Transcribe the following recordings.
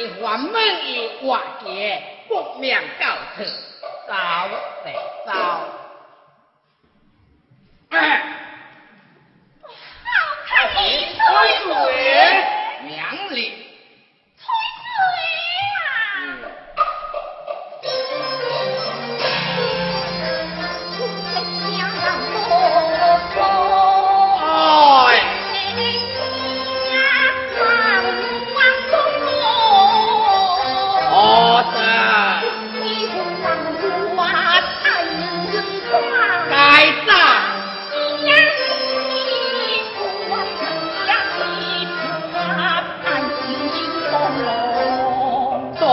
听见环门以外界不免告辞，走得走。哎，好看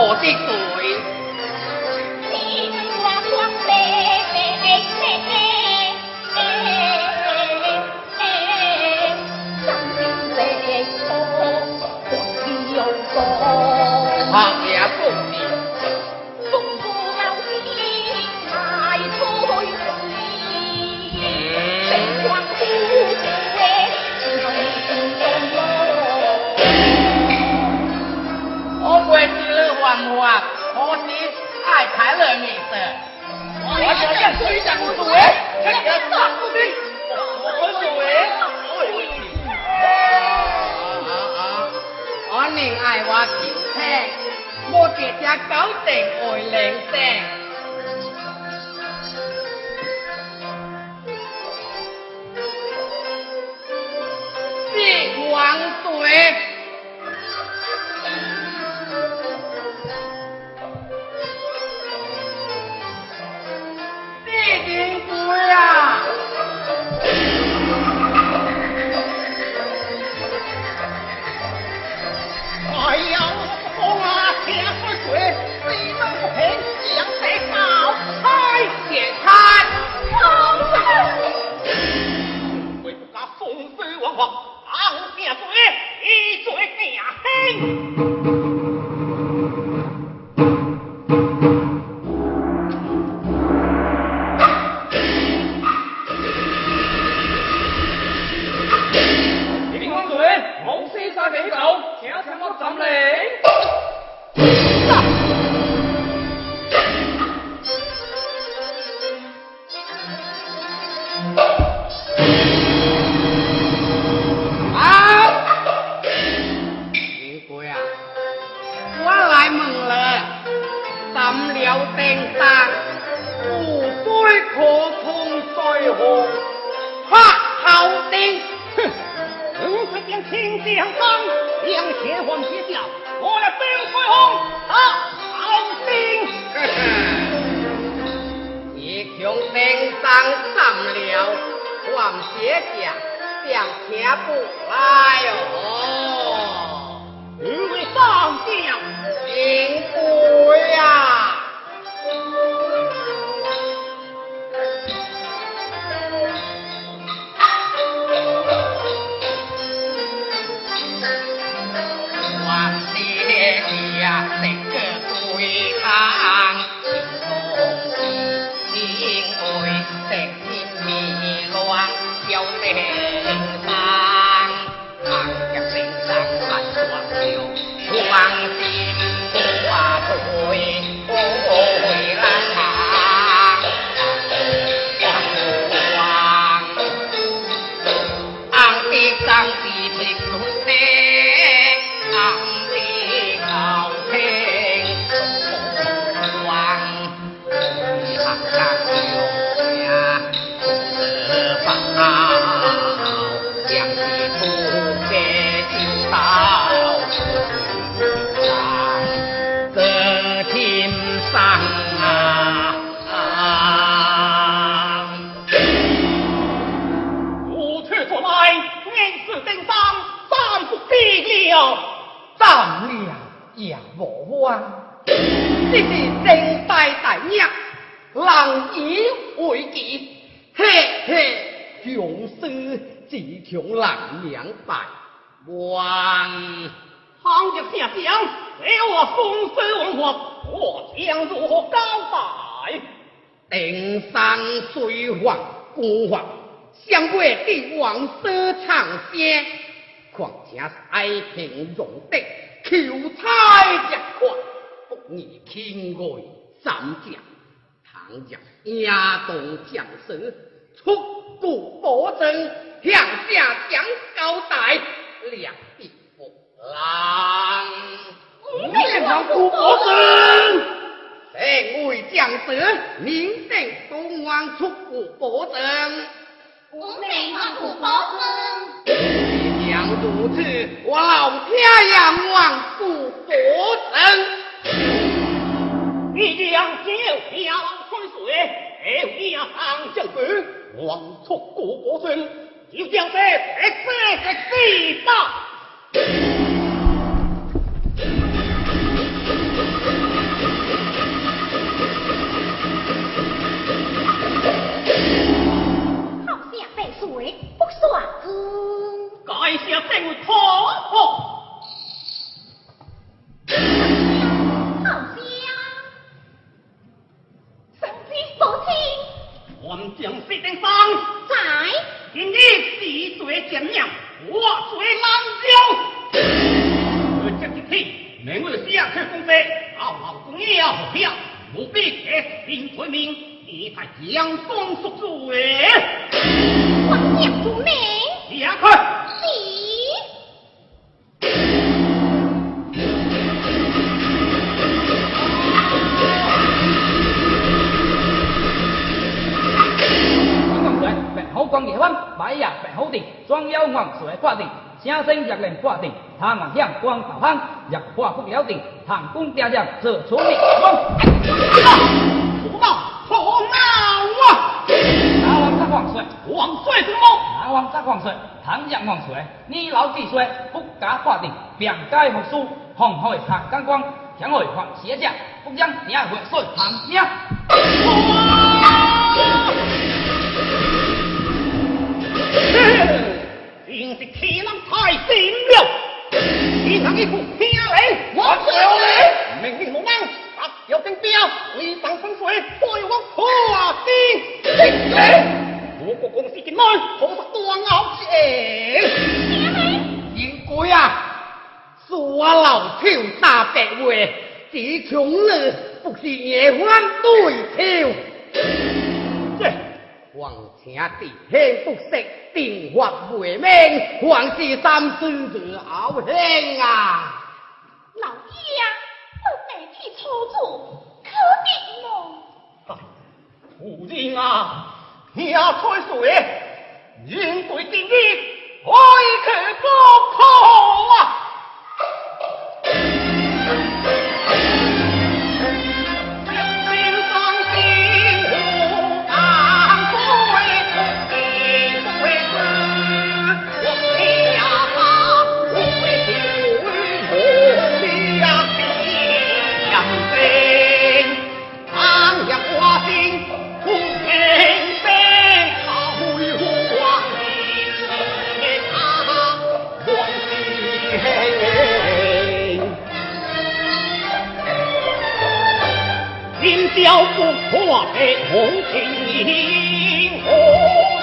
我的腿。几只狗定爱靓声。是王队。别匠想，前不拉哟。当了也无枉，这是正大大娘，人以为己，嘿嘿，穷死只求人两百万，喊一声将，给我丰死文化，我将如何交代？定山水王孤王，相国帝王舍长生，况且爱平容定。求彩日快，不宜轻爱三将，倘若亚东将士出谷保证，向下将交代，两必不让。面上古保证，两位将士，明定东王出谷保证。我命万古保证。如此，我老天爷万古保证。一将就要吹水，二一上将军，王出古保证，就将在白色的地道。嗯。该下正为错破。王将士定上，在今日是罪见面，我罪难了。我这一天，名为下去公司，傲傲公要票，务必给并罪名，你才将官赎罪。王将主命，下去。王水，白虎光夜晚，白夜白虎定，双腰王水挂定，声声日令挂定，他王响光导航，日化不了定，唐公爹娘这出力光。胡闹，胡闹啊！大王杀王水，王帅之梦，大王杀黄水，唐日王水，你老几岁？不假挂定，便该复苏，红海行干光，向海放邪将，不将你爱会水唐命。我老邱大白话，只穷你不是野欢对头。这皇请弟兄不识，定法为命，皇是三思而后行啊！老爷，我白体操作，可定么？夫人啊，你要吹水，应对今日，开去不可帝。今朝不破的红情红。